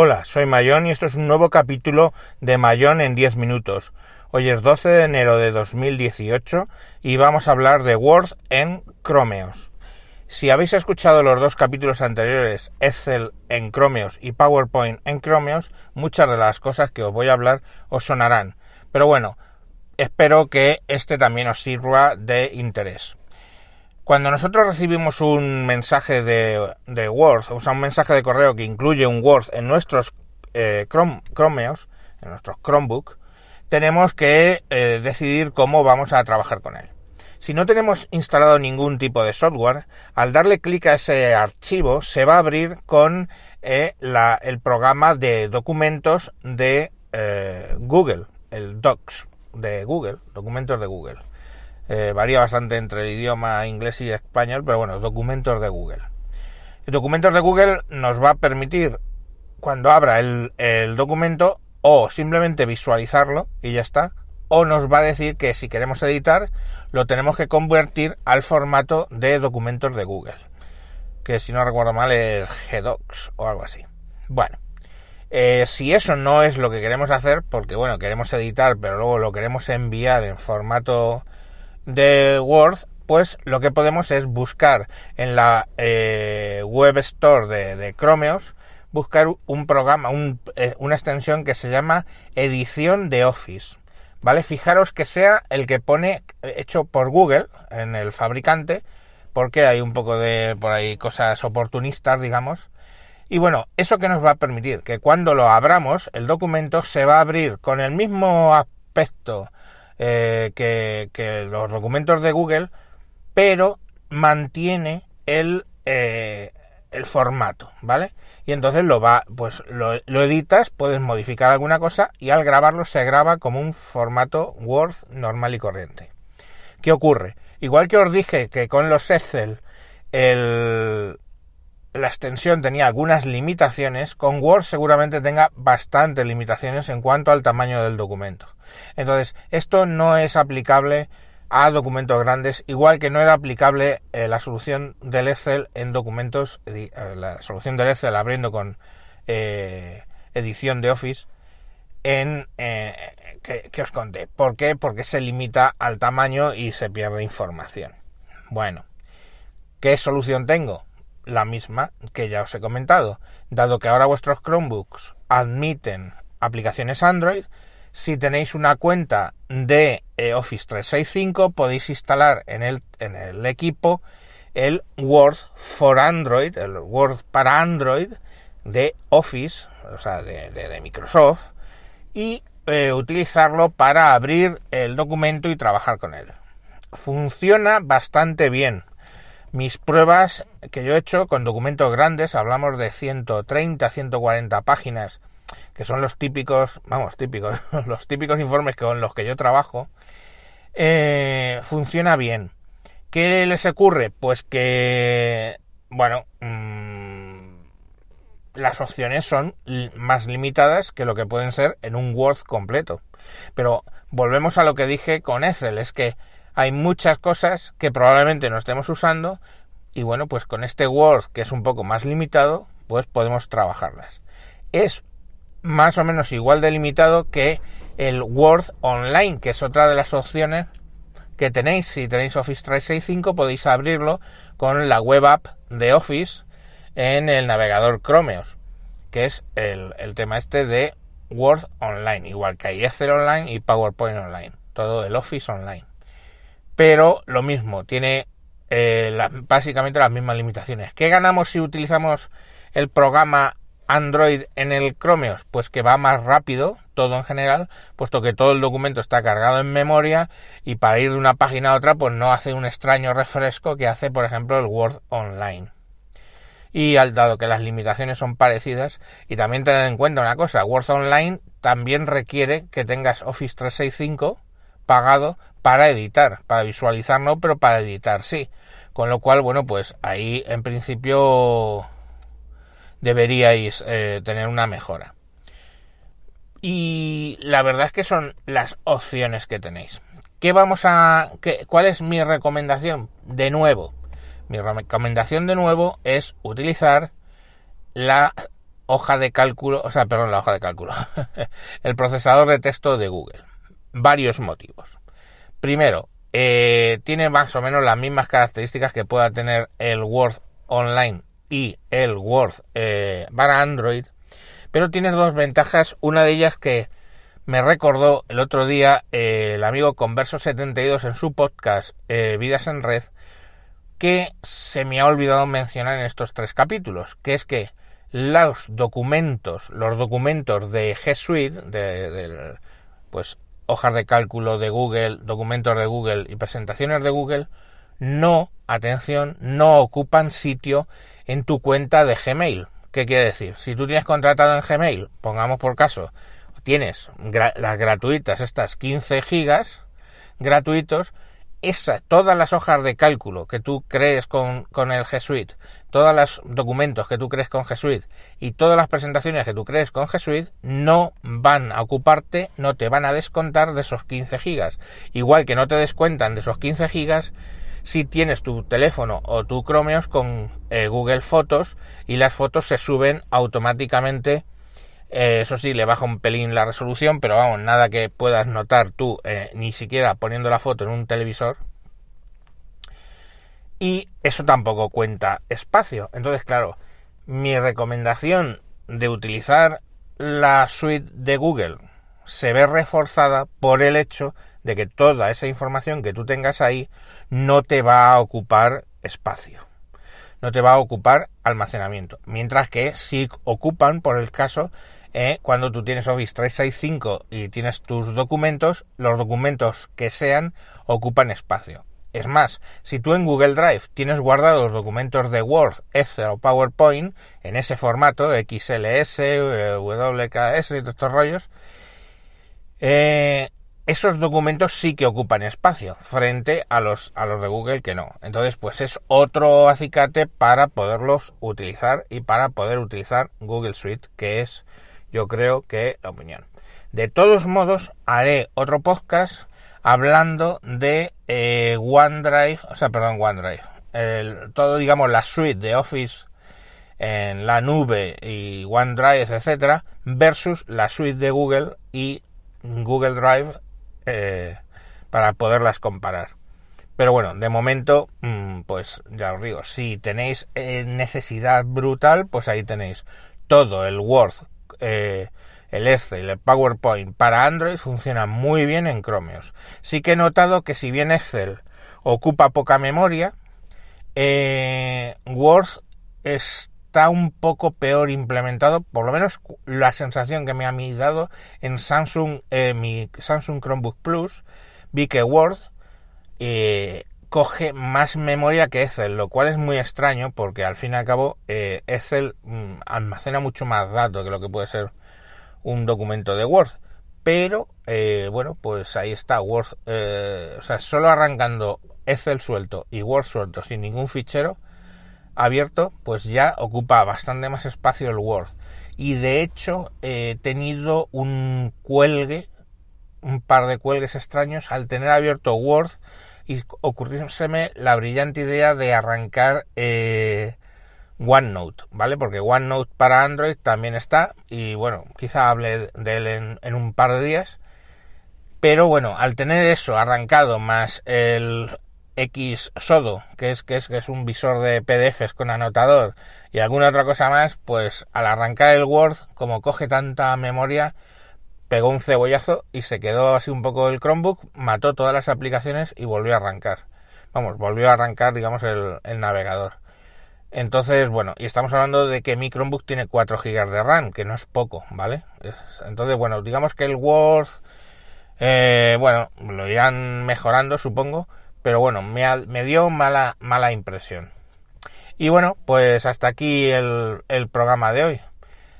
Hola, soy Mayón y esto es un nuevo capítulo de Mayón en 10 minutos. Hoy es 12 de enero de 2018 y vamos a hablar de Word en Chromeos. Si habéis escuchado los dos capítulos anteriores, Excel en Chromeos y PowerPoint en Chromeos, muchas de las cosas que os voy a hablar os sonarán. Pero bueno, espero que este también os sirva de interés. Cuando nosotros recibimos un mensaje de, Word, o sea, un mensaje de correo que incluye un Word en nuestros eh, Chromeos, en nuestros Chromebook, tenemos que eh, decidir cómo vamos a trabajar con él. Si no tenemos instalado ningún tipo de software, al darle clic a ese archivo se va a abrir con eh, el programa de documentos de Google, el Docs de Google, documentos de Google. Eh, varía bastante entre el idioma inglés y español, pero bueno, documentos de Google. El documentos de Google nos va a permitir, cuando abra el, documento, o simplemente visualizarlo y ya está, o nos va a decir que si queremos editar, lo tenemos que convertir al formato de documentos de Google, que si no recuerdo mal es GDocs o algo así. Bueno, eh, si eso no es lo que queremos hacer, porque bueno, queremos editar, pero luego lo queremos enviar en formato de Word, pues lo que podemos es buscar en la eh, web store de, Chromeos, buscar un programa, eh, una extensión que se llama edición de Office. ¿Vale? Fijaros que sea el que pone hecho por Google en el fabricante, porque hay un poco de por ahí cosas oportunistas, digamos. Y bueno, eso que nos va a permitir que cuando lo abramos, el documento se va a abrir con el mismo aspecto eh, que, los documentos de Google, pero mantiene el, eh, el formato, ¿vale? Y entonces lo va, pues lo, editas, puedes modificar alguna cosa y al grabarlo se graba como un formato Word normal y corriente. ¿Qué ocurre? Igual que os dije que con los Excel el, la extensión tenía algunas limitaciones, con Word seguramente tenga bastantes limitaciones en cuanto al tamaño del documento. Entonces, esto no es aplicable a documentos grandes, igual que no era aplicable eh, la solución del Excel en documentos, eh, la solución del Excel abriendo con eh, edición de Office, en que, que os conté. ¿Por qué? Porque se limita al tamaño y se pierde información. Bueno, ¿qué solución tengo? La misma que ya os he comentado. Dado que ahora vuestros Chromebooks admiten aplicaciones Android, si tenéis una cuenta de eh, Office 365, podéis instalar en el, en el equipo el Word for Android, el Word para Android de Office, o sea, de, Microsoft, y eh, utilizarlo para abrir el documento y trabajar con él. Funciona bastante bien. Mis pruebas que yo he hecho con documentos grandes, hablamos de 130, 140 páginas, que son los típicos, vamos, típicos, los típicos informes con los que yo trabajo, eh, funciona bien. ¿Qué les ocurre? Pues que, bueno, mm, las opciones son más limitadas que lo que pueden ser en un Word completo. Pero volvemos a lo que dije con Excel, es que hay muchas cosas que probablemente no estemos usando y bueno, pues con este Word que es un poco más limitado, pues podemos trabajarlas. Es más o menos igual delimitado que el Word Online, que es otra de las opciones que tenéis. Si tenéis Office 365 podéis abrirlo con la web app de Office en el navegador Chromeos, que es el, tema este de Word Online, igual que hay Excel Online y PowerPoint Online, todo el Office Online. Pero lo mismo, tiene eh, básicamente las mismas limitaciones. ¿Qué ganamos si utilizamos el programa Android en el Chromeos? Pues que va más rápido, todo en general, puesto que todo el documento está cargado en memoria y para ir de una página a otra, pues no hace un extraño refresco que hace, por ejemplo, el Word Online. Y al dado que las limitaciones son parecidas, y también tener en cuenta una cosa, Word Online también requiere que tengas Office 365 pagado para editar, para visualizar no, pero para editar sí. Con lo cual, bueno, pues ahí en principio deberíais eh, tener una mejora. Y la verdad es que son las opciones que tenéis. ¿Qué vamos a qué, cuál es mi recomendación? De nuevo, mi recomendación de nuevo es utilizar la hoja de cálculo, o sea, perdón, la hoja de cálculo, el procesador de texto de Google. Varios motivos. Primero, eh, tiene más o menos las mismas características que pueda tener el Word Online y el Word eh, para Android, pero tiene dos ventajas. Una de ellas que me recordó el otro día eh, el amigo Converso72 en su podcast Vidas en Red, que se me ha olvidado mencionar en estos tres capítulos, que es que los documentos, los documentos de G Suite, de, pues hojas de cálculo de Google, documentos de Google y presentaciones de Google, no, atención, no ocupan sitio en tu cuenta de Gmail. ¿Qué quiere decir? Si tú tienes contratado en Gmail, pongamos por caso, tienes las gratuitas, estas 15 gigas gratuitos, esa, todas las hojas de cálculo que tú crees con, con el G Suite, todos los documentos que tú crees con G Suite y todas las presentaciones que tú crees con G Suite no van a ocuparte, no te van a descontar de esos 15 gigas. Igual que no te descuentan de esos 15 gigas si tienes tu teléfono o tu Chromeos con eh, Google Fotos y las fotos se suben automáticamente eh, eso sí, le baja un pelín la resolución, pero vamos, nada que puedas notar tú, eh, ni siquiera poniendo la foto en un televisor. Y eso tampoco cuenta espacio. Entonces, claro, mi recomendación de utilizar la suite de Google se ve reforzada por el hecho de que toda esa información que tú tengas ahí no te va a ocupar espacio, no te va a ocupar almacenamiento, mientras que si ocupan, por el caso, ¿eh? cuando tú tienes Office 365 y tienes tus documentos, los documentos que sean ocupan espacio. Es más, si tú en Google Drive tienes guardados documentos de Word, Excel o PowerPoint en ese formato, XLS, WKS y estos rollos, eh, esos documentos sí que ocupan espacio frente a los, a los de Google que no. Entonces, pues es otro acicate para poderlos utilizar y para poder utilizar Google Suite, que es yo creo que la opinión. De todos modos, haré otro podcast hablando de eh, OneDrive, o sea, perdón, OneDrive, el, todo, digamos, la suite de Office en la nube y OneDrive, etcétera, versus la suite de Google y Google Drive eh, para poderlas comparar. Pero bueno, de momento, mm, pues ya os digo, si tenéis eh, necesidad brutal, pues ahí tenéis todo el Word eh, el Excel, el PowerPoint para Android funciona muy bien en Chromeos. Sí que he notado que si bien Excel ocupa poca memoria, eh, Word está un poco peor implementado, por lo menos la sensación que me ha dado en Samsung, eh, mi Samsung Chromebook Plus, vi que Word coge más memoria que Excel, lo cual es muy extraño porque al fin y al cabo eh, Excel mm, almacena mucho más datos que lo que puede ser un documento de Word. Pero eh, bueno, pues ahí está Word, eh, o sea, solo arrancando Excel suelto y Word suelto sin ningún fichero abierto, pues ya ocupa bastante más espacio el Word. Y de hecho he tenido un cuelgue, un par de cuelgues extraños al tener abierto Word y ocurrióseme la brillante idea de arrancar eh, OneNote, ¿vale? Porque OneNote para Android también está y bueno, quizá hable de él en, un par de días. Pero bueno, al tener eso arrancado más el X que es, que es, que es un visor de PDFs con anotador y alguna otra cosa más, pues al arrancar el Word, como coge tanta memoria, pegó un cebollazo y se quedó así un poco el Chromebook, mató todas las aplicaciones y volvió a arrancar. Vamos, volvió a arrancar, digamos, el, navegador. Entonces, bueno, y estamos hablando de que mi Chromebook tiene 4 GB de RAM, que no es poco, ¿vale? entonces, bueno, digamos que el Word, eh, bueno, lo irán mejorando, supongo, pero bueno, me, me, dio mala, mala impresión. Y bueno, pues hasta aquí el, el programa de hoy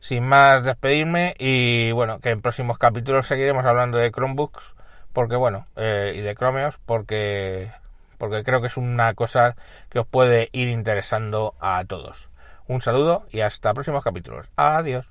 sin más despedirme y bueno, que en próximos capítulos seguiremos hablando de Chromebooks porque bueno, eh, y de Chromeos porque, porque creo que es una cosa que os puede ir interesando a todos. Un saludo y hasta próximos capítulos. Adiós.